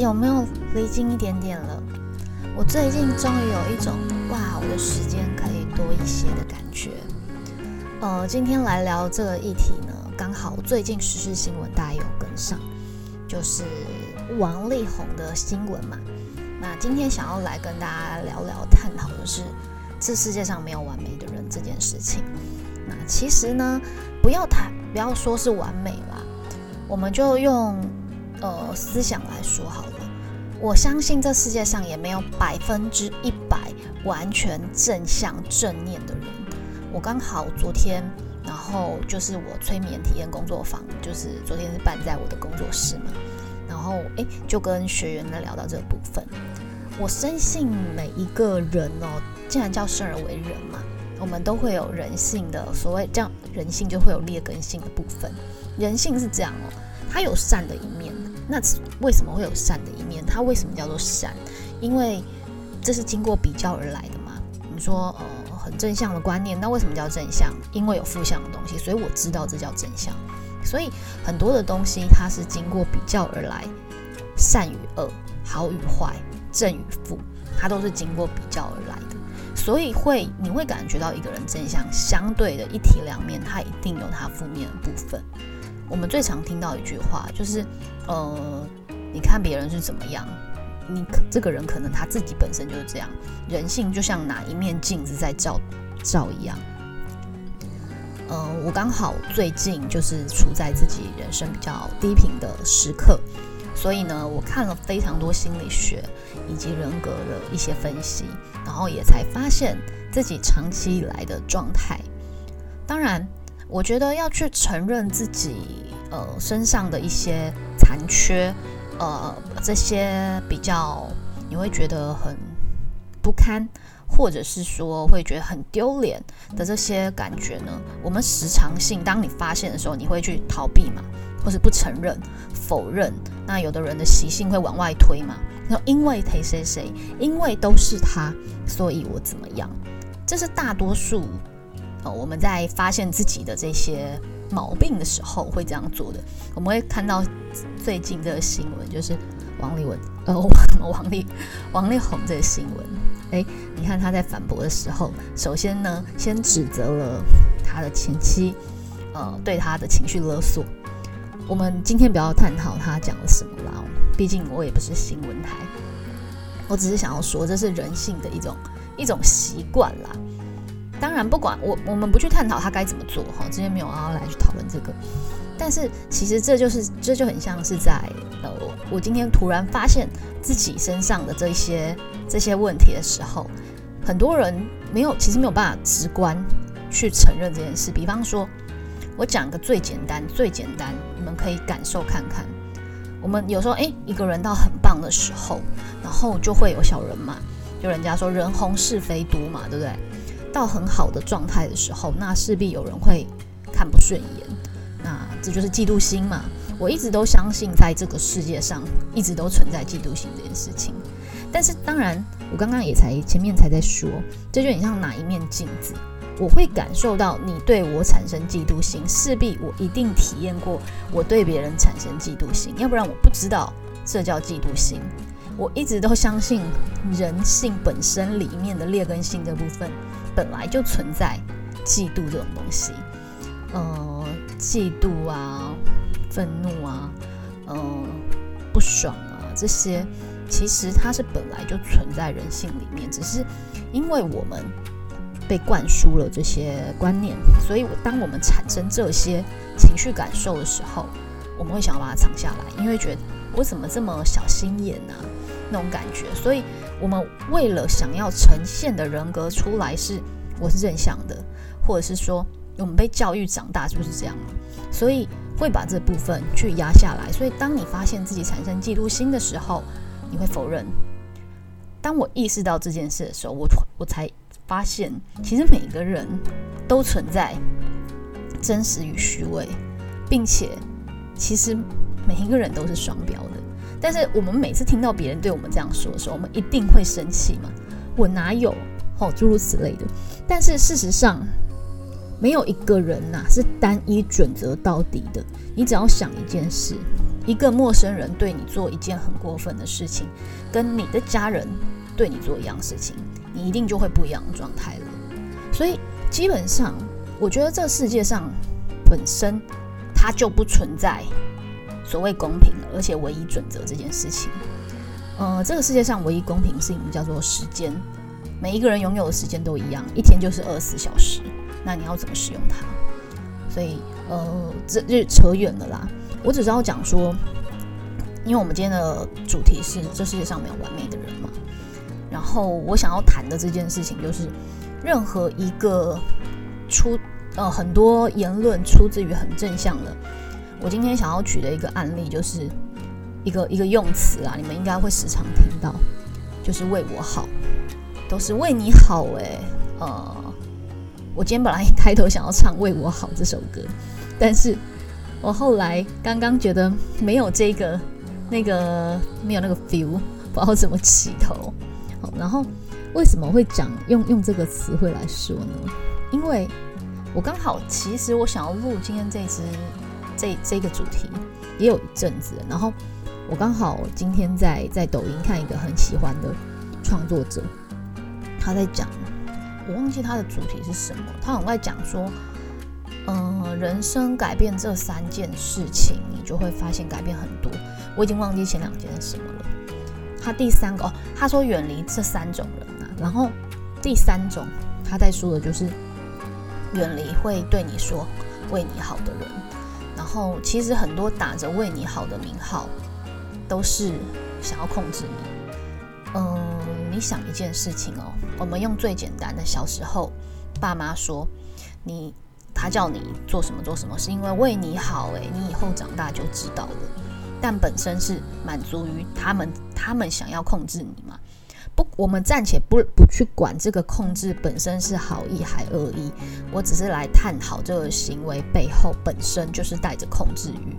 有没有离近一点点了？我最近终于有一种哇，我的时间可以多一些的感觉。呃，今天来聊这个议题呢，刚好最近时事新闻大家有跟上，就是王力宏的新闻嘛。那今天想要来跟大家聊聊，探讨的是这世界上没有完美的人这件事情。那其实呢，不要谈，不要说是完美啦，我们就用呃思想来说好了。我相信这世界上也没有百分之一百完全正向正念的人。我刚好昨天，然后就是我催眠体验工作坊，就是昨天是办在我的工作室嘛，然后诶，就跟学员们聊到这个部分。我深信每一个人哦，既然叫生而为人嘛。我们都会有人性的所谓这样，人性就会有劣根性的部分。人性是这样哦，它有善的一面。那为什么会有善的一面？它为什么叫做善？因为这是经过比较而来的嘛。你说呃很正向的观念，那为什么叫正向？因为有负向的东西，所以我知道这叫正向。所以很多的东西它是经过比较而来，善与恶，好与坏，正与负，它都是经过比较而来的。所以会，你会感觉到一个人正向相对的一体两面，它一定有它负面的部分。我们最常听到一句话就是，呃，你看别人是怎么样，你可这个人可能他自己本身就是这样。人性就像哪一面镜子在照照一样。呃，我刚好最近就是处在自己人生比较低频的时刻。所以呢，我看了非常多心理学以及人格的一些分析，然后也才发现自己长期以来的状态。当然，我觉得要去承认自己呃身上的一些残缺，呃这些比较你会觉得很不堪，或者是说会觉得很丢脸的这些感觉呢，我们时常性当你发现的时候，你会去逃避嘛？或是不承认、否认，那有的人的习性会往外推嘛？那因为谁谁谁，因为都是他，所以我怎么样？这是大多数哦，我们在发现自己的这些毛病的时候会这样做的。我们会看到最近这个新闻，就是王力文呃 王力王力宏这个新闻。哎，你看他在反驳的时候，首先呢，先指责了他的前妻，呃，对他的情绪勒索。我们今天不要探讨他讲了什么啦，毕竟我也不是新闻台，我只是想要说，这是人性的一种一种习惯啦。当然，不管我我们不去探讨他该怎么做哈，今天没有要来去讨论这个。但是其实这就是这就很像是在呃，我今天突然发现自己身上的这些这些问题的时候，很多人没有其实没有办法直观去承认这件事。比方说。我讲个最简单、最简单，你们可以感受看看。我们有时候，哎，一个人到很棒的时候，然后就会有小人嘛，就人家说人红是非多嘛，对不对？到很好的状态的时候，那势必有人会看不顺眼，那这就是嫉妒心嘛。我一直都相信，在这个世界上一直都存在嫉妒心这件事情。但是当然，我刚刚也才前面才在说，这就很像哪一面镜子。我会感受到你对我产生嫉妒心，势必我一定体验过我对别人产生嫉妒心，要不然我不知道这叫嫉妒心。我一直都相信人性本身里面的劣根性的部分本来就存在嫉妒这种东西，呃，嫉妒啊，愤怒啊，嗯，不爽啊，这些其实它是本来就存在人性里面，只是因为我们。被灌输了这些观念，所以当我们产生这些情绪感受的时候，我们会想要把它藏下来，因为觉得我怎么这么小心眼呢？那种感觉。所以，我们为了想要呈现的人格出来是我是正向的，或者是说我们被教育长大就是这样所以会把这部分去压下来。所以，当你发现自己产生嫉妒心的时候，你会否认。当我意识到这件事的时候，我我才。发现其实每个人都存在真实与虚伪，并且其实每一个人都是双标的。但是我们每次听到别人对我们这样说的时候，我们一定会生气嘛？我哪有？哦，诸如此类的。但是事实上，没有一个人呐是单一准则到底的。你只要想一件事：一个陌生人对你做一件很过分的事情，跟你的家人对你做一样事情，你一定就会不一样的状态了。所以基本上，我觉得这世界上本身它就不存在所谓公平，而且唯一准则这件事情。呃，这个世界上唯一公平的事情叫做时间，每一个人拥有的时间都一样，一天就是二十四小时。那你要怎么使用它？所以，呃，这就扯远了啦。我只知道讲说，因为我们今天的主题是这世界上没有完美的人嘛。然后我想要谈的这件事情就是，任何一个出呃很多言论出自于很正向的。我今天想要举的一个案例就是一个一个用词啊，你们应该会时常听到，就是为我好，都是为你好诶。呃。我今天本来一开头想要唱《为我好》这首歌，但是我后来刚刚觉得没有这个那个没有那个 feel，不知道怎么起头。好，然后为什么会讲用用这个词汇来说呢？因为我刚好其实我想要录今天这支这这个主题也有一阵子，然后我刚好今天在在抖音看一个很喜欢的创作者，他在讲。我忘记他的主题是什么，他很爱讲说，嗯，人生改变这三件事情，你就会发现改变很多。我已经忘记前两件是什么了。他第三个哦，他说远离这三种人啊，然后第三种他在说的就是远离会对你说为你好的人。然后其实很多打着为你好的名号，都是想要控制你。嗯，你想一件事情哦。我们用最简单的，小时候，爸妈说你，他叫你做什么做什么，是因为为你好，诶，你以后长大就知道了。但本身是满足于他们，他们想要控制你嘛？不，我们暂且不不去管这个控制本身是好意还恶意，我只是来探讨这个行为背后本身就是带着控制欲。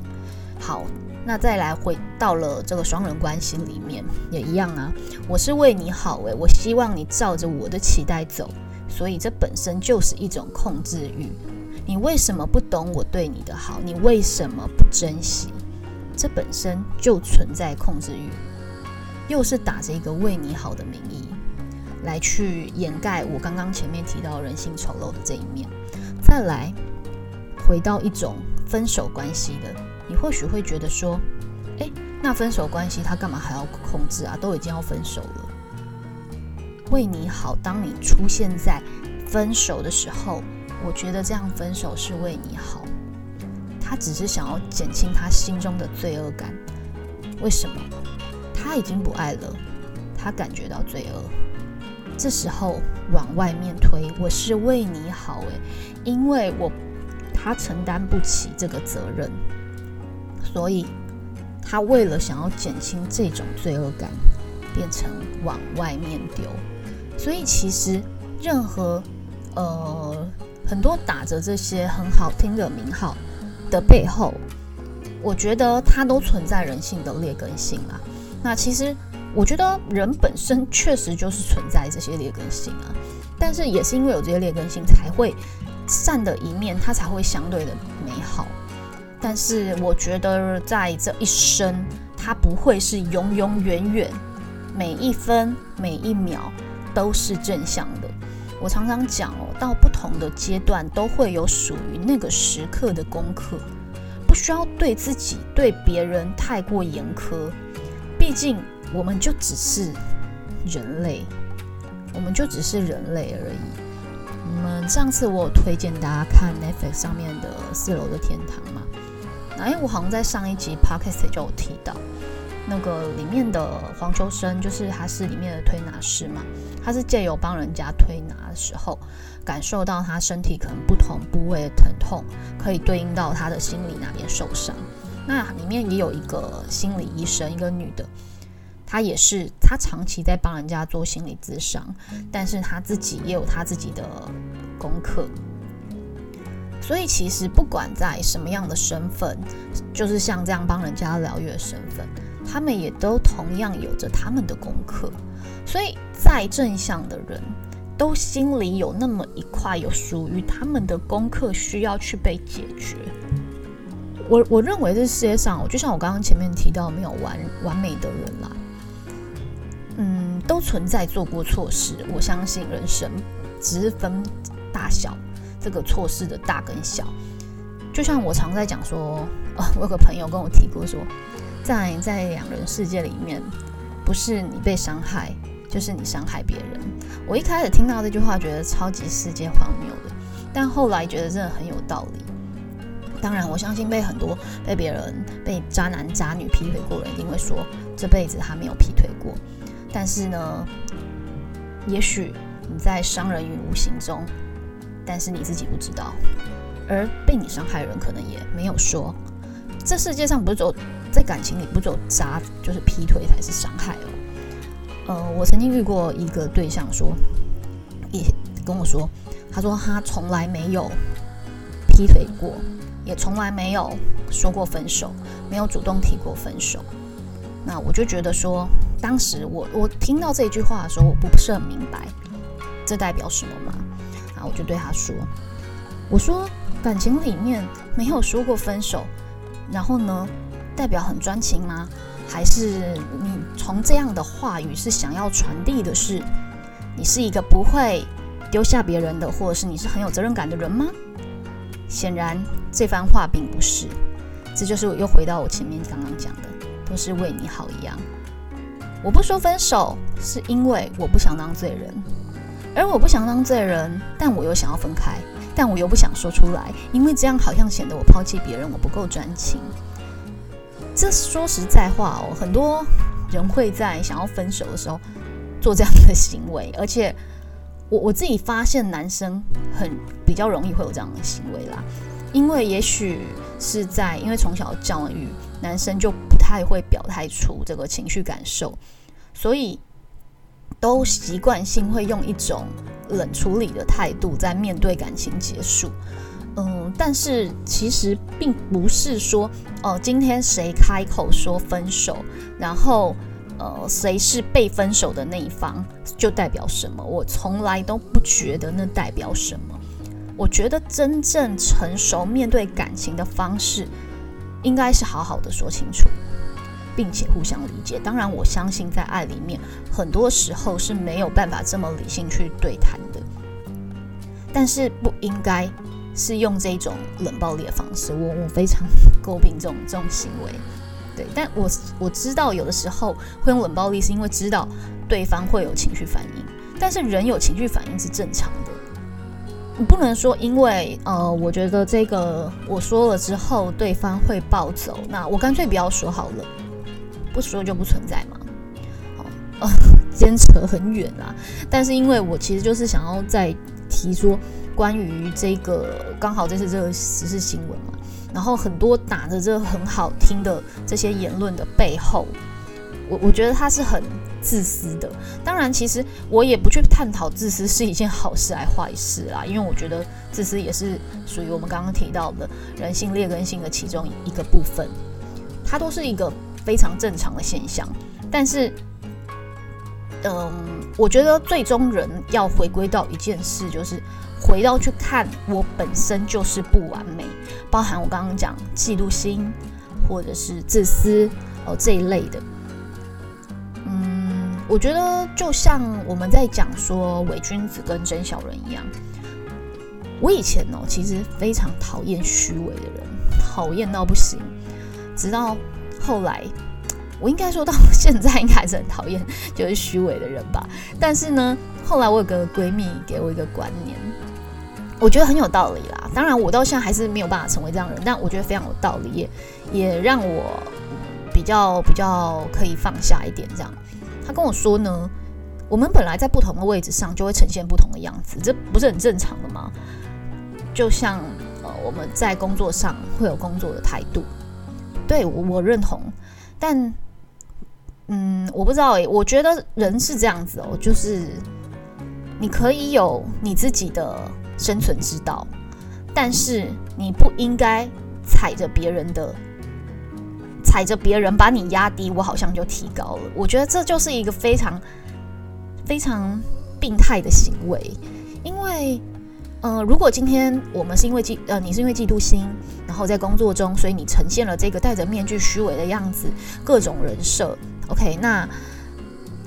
好。那再来回到了这个双人关系里面也一样啊，我是为你好诶，我希望你照着我的期待走，所以这本身就是一种控制欲。你为什么不懂我对你的好？你为什么不珍惜？这本身就存在控制欲，又是打着一个为你好的名义来去掩盖我刚刚前面提到人性丑陋的这一面。再来回到一种分手关系的。你或许会觉得说，哎，那分手关系他干嘛还要控制啊？都已经要分手了，为你好。当你出现在分手的时候，我觉得这样分手是为你好。他只是想要减轻他心中的罪恶感。为什么？他已经不爱了，他感觉到罪恶。这时候往外面推，我是为你好，诶，因为我他承担不起这个责任。所以，他为了想要减轻这种罪恶感，变成往外面丢。所以，其实任何呃很多打着这些很好听的名号的背后，我觉得它都存在人性的劣根性啊。那其实我觉得人本身确实就是存在这些劣根性啊，但是也是因为有这些劣根性，才会善的一面，它才会相对的美好。但是我觉得，在这一生，它不会是永永远远，每一分每一秒都是正向的。我常常讲哦，到不同的阶段，都会有属于那个时刻的功课，不需要对自己、对别人太过严苛。毕竟，我们就只是人类，我们就只是人类而已。我们上次我有推荐大家看 Netflix 上面的《四楼的天堂》嘛？哎，我好像在上一集 podcast 就有提到，那个里面的黄秋生，就是他是里面的推拿师嘛，他是借由帮人家推拿的时候，感受到他身体可能不同部位的疼痛，可以对应到他的心理哪边受伤。那里面也有一个心理医生，一个女的，她也是，她长期在帮人家做心理咨商，但是她自己也有她自己的功课。所以其实不管在什么样的身份，就是像这样帮人家疗愈的身份，他们也都同样有着他们的功课。所以再正向的人，都心里有那么一块有属于他们的功课需要去被解决。我我认为这世界上，就像我刚刚前面提到，没有完完美的人啦。嗯，都存在做过错事。我相信人生只分大小，这个错事的大跟小。就像我常在讲说，啊，我有个朋友跟我提过说，在在两人世界里面，不是你被伤害，就是你伤害别人。我一开始听到这句话，觉得超级世界荒谬的，但后来觉得真的很有道理。当然，我相信被很多被别人被渣男渣女劈腿过的人，一定会说这辈子他没有劈腿过。但是呢，也许你在伤人于无形中，但是你自己不知道，而被你伤害的人可能也没有说。这世界上不是只有在感情里，不只有渣就是劈腿才是伤害哦。呃，我曾经遇过一个对象说，也跟我说，他说他从来没有劈腿过，也从来没有说过分手，没有主动提过分手。那我就觉得说，当时我我听到这句话的时候，我不是很明白，这代表什么吗？啊，我就对他说：“我说感情里面没有说过分手，然后呢，代表很专情吗？还是你从这样的话语是想要传递的是，你是一个不会丢下别人的，或者是你是很有责任感的人吗？显然这番话并不是，这就是我又回到我前面刚刚讲的。”都是为你好一样。我不说分手，是因为我不想当罪人，而我不想当罪人，但我又想要分开，但我又不想说出来，因为这样好像显得我抛弃别人，我不够专情。这说实在话哦，很多人会在想要分手的时候做这样的行为，而且我我自己发现，男生很比较容易会有这样的行为啦，因为也许是在因为从小教育。男生就不太会表态出这个情绪感受，所以都习惯性会用一种冷处理的态度在面对感情结束。嗯，但是其实并不是说，哦，今天谁开口说分手，然后呃，谁是被分手的那一方，就代表什么？我从来都不觉得那代表什么。我觉得真正成熟面对感情的方式。应该是好好的说清楚，并且互相理解。当然，我相信在爱里面，很多时候是没有办法这么理性去对谈的。但是不应该是用这种冷暴力的方式。我我非常诟病这种这种行为。对，但我我知道有的时候会用冷暴力，是因为知道对方会有情绪反应。但是人有情绪反应是正常的。你不能说，因为呃，我觉得这个我说了之后，对方会暴走，那我干脆不要说好了，不说就不存在嘛。好，呃，牵扯很远啦。但是因为我其实就是想要再提说关于这个，刚好这次这个时事新闻嘛，然后很多打着这很好听的这些言论的背后，我我觉得他是很。自私的，当然，其实我也不去探讨自私是一件好事还坏事啦，因为我觉得自私也是属于我们刚刚提到的人性劣根性的其中一个部分，它都是一个非常正常的现象。但是，嗯，我觉得最终人要回归到一件事，就是回到去看我本身就是不完美，包含我刚刚讲嫉妒心或者是自私哦这一类的。我觉得就像我们在讲说伪君子跟真小人一样，我以前哦其实非常讨厌虚伪的人，讨厌到不行。直到后来，我应该说到现在应该还是很讨厌就是虚伪的人吧。但是呢，后来我有个闺蜜给我一个观念，我觉得很有道理啦。当然我到现在还是没有办法成为这样的人，但我觉得非常有道理，也也让我比较比较可以放下一点这样。他跟我说呢，我们本来在不同的位置上就会呈现不同的样子，这不是很正常的吗？就像呃我们在工作上会有工作的态度，对我我认同，但嗯我不知道诶，我觉得人是这样子哦，就是你可以有你自己的生存之道，但是你不应该踩着别人的。踩着别人把你压低，我好像就提高了。我觉得这就是一个非常非常病态的行为，因为，呃，如果今天我们是因为嫉呃，你是因为嫉妒心，然后在工作中，所以你呈现了这个戴着面具、虚伪的样子，各种人设，OK，那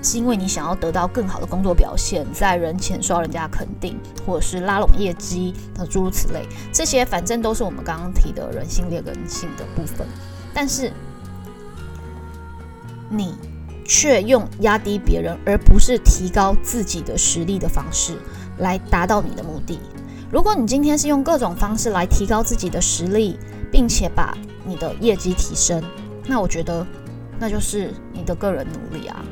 是因为你想要得到更好的工作表现，在人前受到人家肯定，或者是拉拢业绩，那诸如此类，这些反正都是我们刚刚提的人性劣根性的部分，但是你。却用压低别人，而不是提高自己的实力的方式来达到你的目的。如果你今天是用各种方式来提高自己的实力，并且把你的业绩提升，那我觉得那就是你的个人努力啊。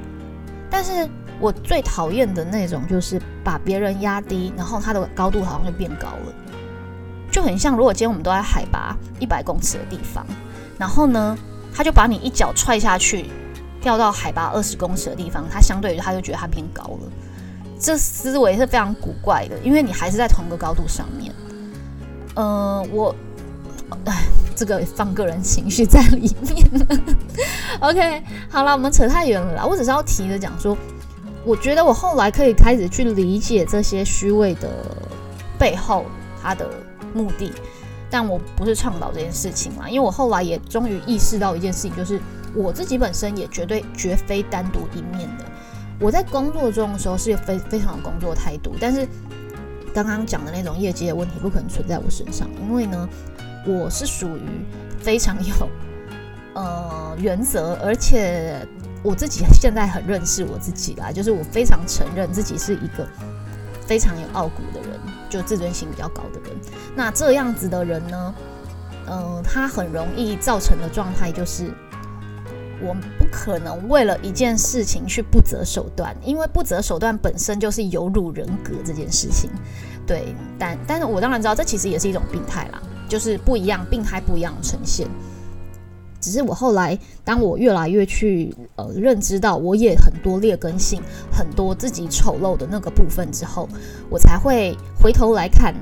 但是我最讨厌的那种就是把别人压低，然后他的高度好像就变高了，就很像如果今天我们都在海拔一百公尺的地方，然后呢，他就把你一脚踹下去。掉到海拔二十公尺的地方，他相对于他就觉得他偏高了，这思维是非常古怪的，因为你还是在同一个高度上面。呃，我，哎，这个放个人情绪在里面。OK，好了，我们扯太远了啦。我只是要提着讲说，我觉得我后来可以开始去理解这些虚伪的背后他的目的，但我不是倡导这件事情嘛，因为我后来也终于意识到一件事情，就是。我自己本身也绝对绝非单独一面的。我在工作中的时候是非非常有工作态度，但是刚刚讲的那种业绩的问题不可能存在我身上，因为呢，我是属于非常有 呃原则，而且我自己现在很认识我自己啦，就是我非常承认自己是一个非常有傲骨的人，就自尊心比较高的人。那这样子的人呢，嗯，他很容易造成的状态就是。我们不可能为了一件事情去不择手段，因为不择手段本身就是有辱人格这件事情。对，但但是我当然知道，这其实也是一种病态啦，就是不一样，病态不一样呈现。只是我后来，当我越来越去呃认知到我也很多劣根性，很多自己丑陋的那个部分之后，我才会回头来看，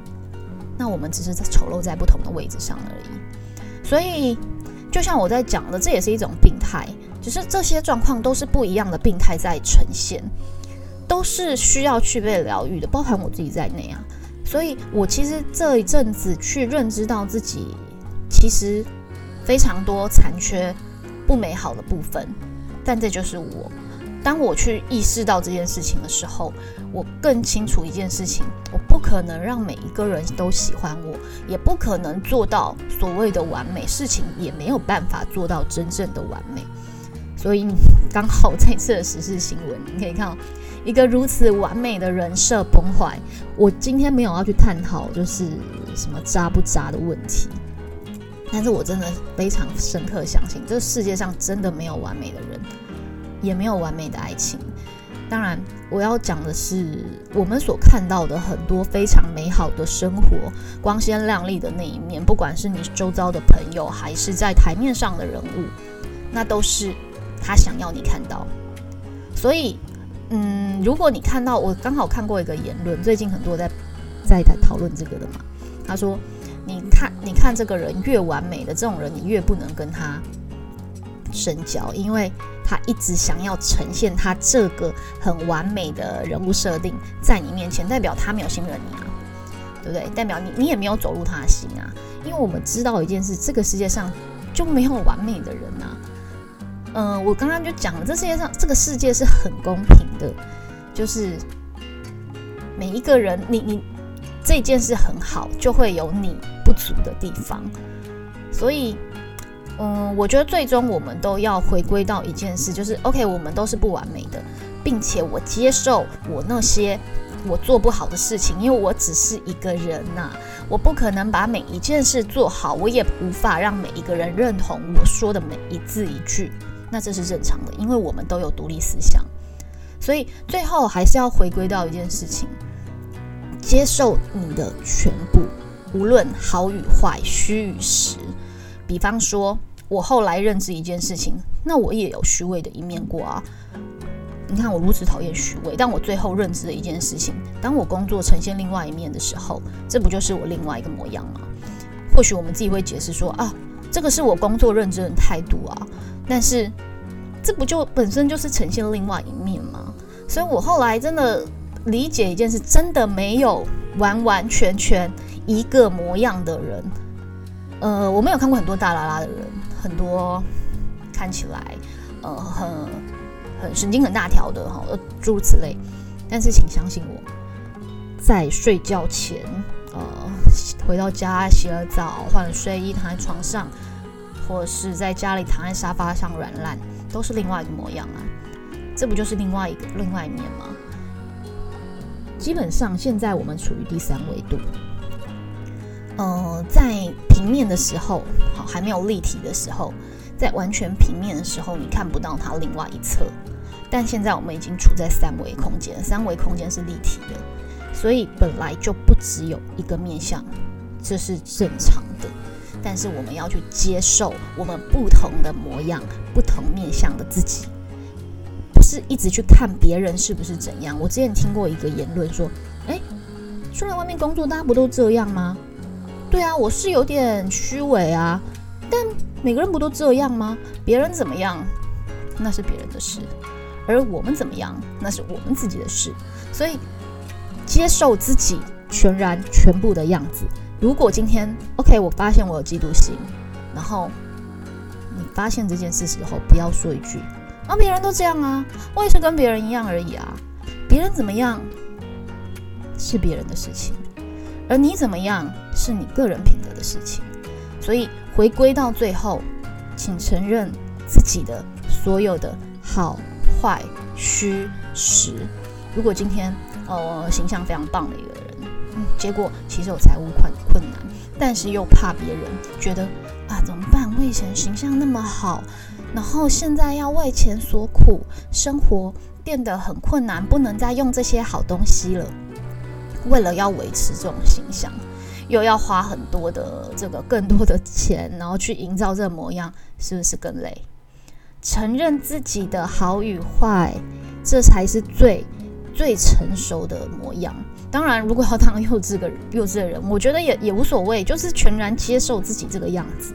那我们只是在丑陋在不同的位置上而已。所以。就像我在讲的，这也是一种病态，只是这些状况都是不一样的病态在呈现，都是需要去被疗愈的，包含我自己在内啊。所以我其实这一阵子去认知到自己其实非常多残缺、不美好的部分，但这就是我。当我去意识到这件事情的时候，我更清楚一件事情：我不可能让每一个人都喜欢我，也不可能做到所谓的完美，事情也没有办法做到真正的完美。所以刚好这次的时事新闻，你可以看一个如此完美的人设崩坏。我今天没有要去探讨就是什么渣不渣的问题，但是我真的非常深刻相信，这世界上真的没有完美的人。也没有完美的爱情。当然，我要讲的是我们所看到的很多非常美好的生活、光鲜亮丽的那一面，不管是你周遭的朋友，还是在台面上的人物，那都是他想要你看到。所以，嗯，如果你看到我刚好看过一个言论，最近很多在在讨论这个的嘛，他说：“你看，你看这个人越完美的这种人，你越不能跟他深交，因为。”他一直想要呈现他这个很完美的人物设定在你面前，代表他没有信任你啊，对不对？代表你你也没有走入他的心啊。因为我们知道一件事，这个世界上就没有完美的人啊。嗯，我刚刚就讲了，这世界上这个世界是很公平的，就是每一个人，你你这件事很好，就会有你不足的地方，所以。嗯，我觉得最终我们都要回归到一件事，就是 OK，我们都是不完美的，并且我接受我那些我做不好的事情，因为我只是一个人呐，我不可能把每一件事做好，我也无法让每一个人认同我说的每一字一句，那这是正常的，因为我们都有独立思想，所以最后还是要回归到一件事情，接受你的全部，无论好与坏，虚与实。比方说，我后来认知一件事情，那我也有虚伪的一面过啊。你看我如此讨厌虚伪，但我最后认知的一件事情，当我工作呈现另外一面的时候，这不就是我另外一个模样吗？或许我们自己会解释说啊，这个是我工作认知的态度啊，但是这不就本身就是呈现另外一面吗？所以我后来真的理解一件事，真的没有完完全全一个模样的人。呃，我没有看过很多大拉拉的人，很多看起来呃很很神经很大条的哈，诸如此类。但是请相信我，在睡觉前，呃，回到家洗了澡，换了睡衣，躺在床上，或者是在家里躺在沙发上软烂，都是另外一个模样啊。这不就是另外一个另外一面吗？基本上现在我们处于第三维度。呃，在平面的时候，好还没有立体的时候，在完全平面的时候，你看不到它另外一侧。但现在我们已经处在三维空间，三维空间是立体的，所以本来就不只有一个面相，这是正常的。但是我们要去接受我们不同的模样、不同面相的自己，不是一直去看别人是不是怎样。我之前听过一个言论说：“哎，出来外面工作，大家不都这样吗？”对啊，我是有点虚伪啊，但每个人不都这样吗？别人怎么样，那是别人的事，而我们怎么样，那是我们自己的事。所以接受自己全然全部的样子。如果今天 OK，我发现我有嫉妒心，然后你发现这件事时候，不要说一句啊，别人都这样啊，我也是跟别人一样而已啊。别人怎么样是别人的事情。而你怎么样是你个人品德的事情，所以回归到最后，请承认自己的所有的好坏虚实。如果今天呃形象非常棒的一个人，嗯，结果其实有财务困困难，但是又怕别人觉得啊怎么办？我以前形象那么好，然后现在要为钱所苦，生活变得很困难，不能再用这些好东西了。为了要维持这种形象，又要花很多的这个更多的钱，然后去营造这个模样，是不是更累？承认自己的好与坏，这才是最最成熟的模样。当然，如果要当幼稚个幼稚的人，我觉得也也无所谓，就是全然接受自己这个样子。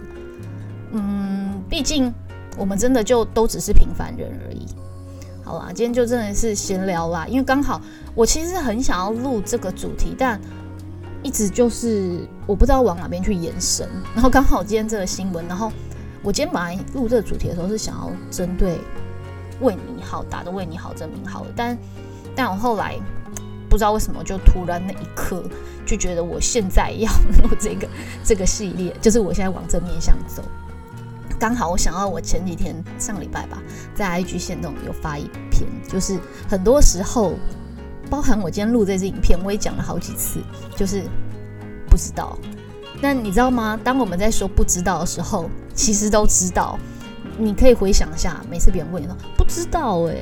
嗯，毕竟我们真的就都只是平凡人而已。好啦，今天就真的是闲聊啦，因为刚好我其实很想要录这个主题，但一直就是我不知道往哪边去延伸。然后刚好今天这个新闻，然后我今天本来录这个主题的时候是想要针对为你好打的为你好这名号的，但但我后来不知道为什么就突然那一刻就觉得我现在要 录这个这个系列，就是我现在往正面向走。刚好我想到，我前几天上礼拜吧，在 IG 线动有发一篇，就是很多时候，包含我今天录这支影片，我也讲了好几次，就是不知道。那你知道吗？当我们在说不知道的时候，其实都知道。你可以回想一下，每次别人问你说不知道哎，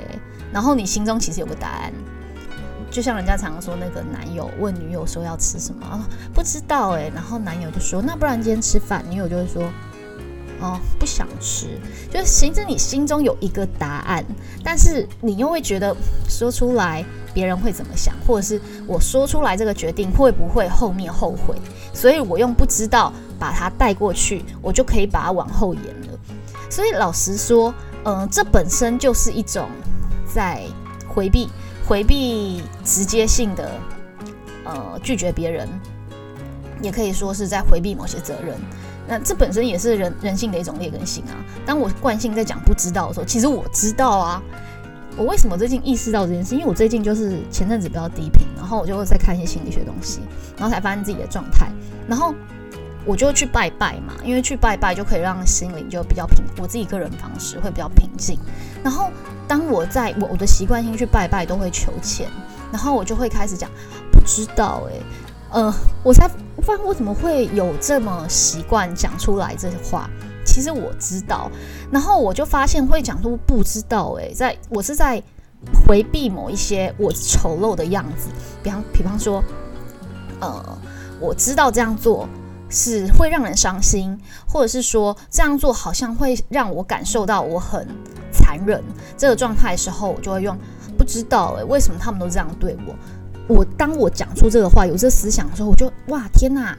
然后你心中其实有个答案。就像人家常常说，那个男友问女友说要吃什么，不知道哎，然后男友就说那不然今天吃饭，女友就会说。哦，不想吃，就是其实你心中有一个答案，但是你又会觉得说出来别人会怎么想，或者是我说出来这个决定会不会后面后悔？所以我用不知道把它带过去，我就可以把它往后延了。所以老实说，嗯，这本身就是一种在回避、回避直接性的呃拒绝别人，也可以说是在回避某些责任。那这本身也是人人性的一种劣根性啊。当我惯性在讲不知道的时候，其实我知道啊。我为什么最近意识到这件事？因为我最近就是前阵子比较低频，然后我就会在看一些心理学东西，然后才发现自己的状态。然后我就去拜拜嘛，因为去拜拜就可以让心灵就比较平，我自己个人方式会比较平静。然后当我在我我的习惯性去拜拜都会求签，然后我就会开始讲不知道诶。呃，我才发现我怎么会有这么习惯讲出来这些话。其实我知道，然后我就发现会讲出不知道。诶，在我是在回避某一些我丑陋的样子，比方比方说，呃，我知道这样做是会让人伤心，或者是说这样做好像会让我感受到我很残忍这个状态的时候，我就会用不知道。诶，为什么他们都这样对我？我当我讲出这个话，有这思想的时候，我就哇天哪，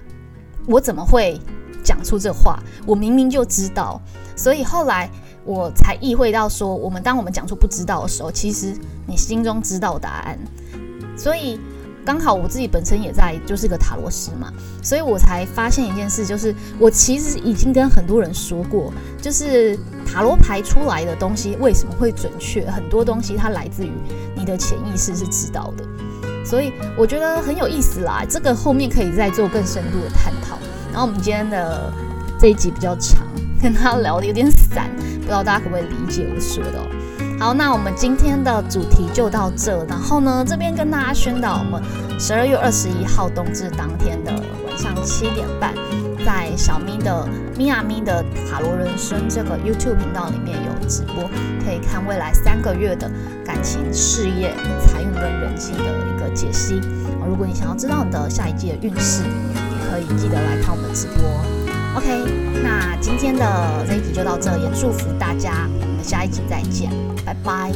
我怎么会讲出这话？我明明就知道。所以后来我才意会到，说我们当我们讲出不知道的时候，其实你心中知道答案，所以刚好我自己本身也在就是个塔罗师嘛，所以我才发现一件事，就是我其实已经跟很多人说过，就是塔罗牌出来的东西为什么会准确，很多东西它来自于你的潜意识是知道的，所以我觉得很有意思啦。这个后面可以再做更深度的探讨。然后我们今天的这一集比较长，跟他聊的有点散，不知道大家可不可以理解我说的。好，那我们今天的主题就到这。然后呢，这边跟大家宣导，我们十二月二十一号冬至当天的晚上七点半，在小咪的咪呀咪的塔罗人生这个 YouTube 频道里面有直播，可以看未来三个月的感情、事业、财运跟人际的一个解析。如果你想要知道你的下一季的运势，也可以记得来看我们的直播。OK，那今天的这一集就到这，也祝福大家。我们下一集再见，拜拜。